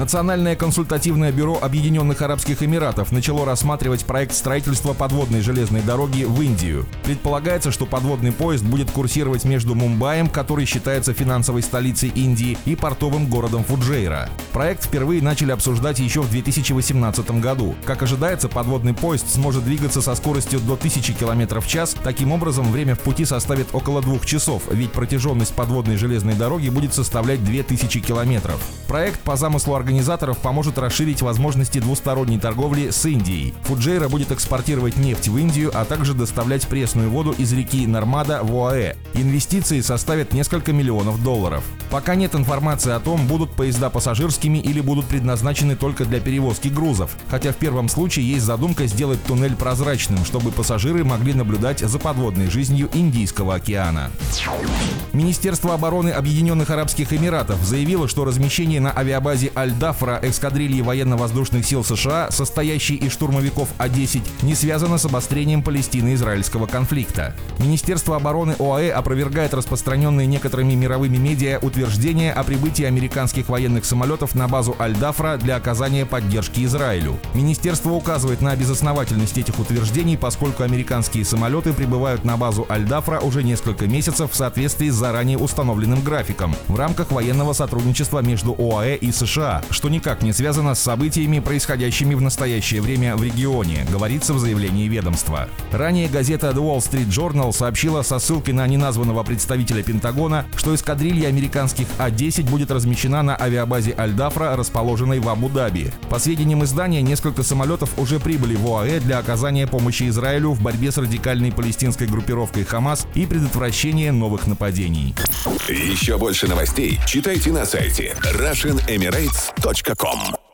Национальное консультативное бюро Объединенных Арабских Эмиратов начало рассматривать проект строительства подводной железной дороги в Индию. Предполагается, что подводный поезд будет курсировать между Мумбаем, который считается финансовой столицей Индии, и портовым городом Фуджейра. Проект впервые начали обсуждать еще в 2018 году. Как ожидается, подводный поезд сможет двигаться со скоростью до 1000 км в час. Таким образом, время в пути составит около двух часов, ведь протяженность подводной железной дороги будет составлять 2000 километров. Проект по замыслу организаторов поможет расширить возможности двусторонней торговли с Индией. Фуджейра будет экспортировать нефть в Индию, а также доставлять пресную воду из реки Нормада в ОАЭ. Инвестиции составят несколько миллионов долларов. Пока нет информации о том, будут поезда пассажирскими или будут предназначены только для перевозки грузов, хотя в первом случае есть задумка сделать туннель прозрачным, чтобы пассажиры могли наблюдать за подводной жизнью Индийского океана. Министерство обороны Объединенных Арабских Эмиратов заявило, что размещение на авиабазе Аль-Дафра эскадрильи военно-воздушных сил США, состоящей из штурмовиков А-10, не связано с обострением Палестино-израильского конфликта. Министерство обороны ОАЭ опровергает распространенные некоторыми мировыми медиа утверждения о прибытии американских военных самолетов на базу Аль-Дафра для оказания поддержки Израилю. Министерство указывает на безосновательность этих утверждений, поскольку американские самолеты прибывают на базу Аль-Дафра уже несколько месяцев в соответствии с заранее установленным графиком в рамках военного сотрудничества между ОАЭ и США, что никак не связано с событиями, происходящими в настоящее время в регионе, говорится в заявлении ведомства. Ранее газета The Wall Street Journal сообщила со ссылкой на неназванного представителя Пентагона, что эскадрилья американских А-10 будет размещена на авиабазе Аль-Дафра, расположенной в Абу-Даби. По сведениям издания, несколько самолетов уже прибыли в ОАЭ для оказания помощи Израилю в борьбе с радикальной палестинской группировкой Хамас и предотвращения новых нападений. Еще больше новостей читайте на сайте RussianEmirates.com Podstart.com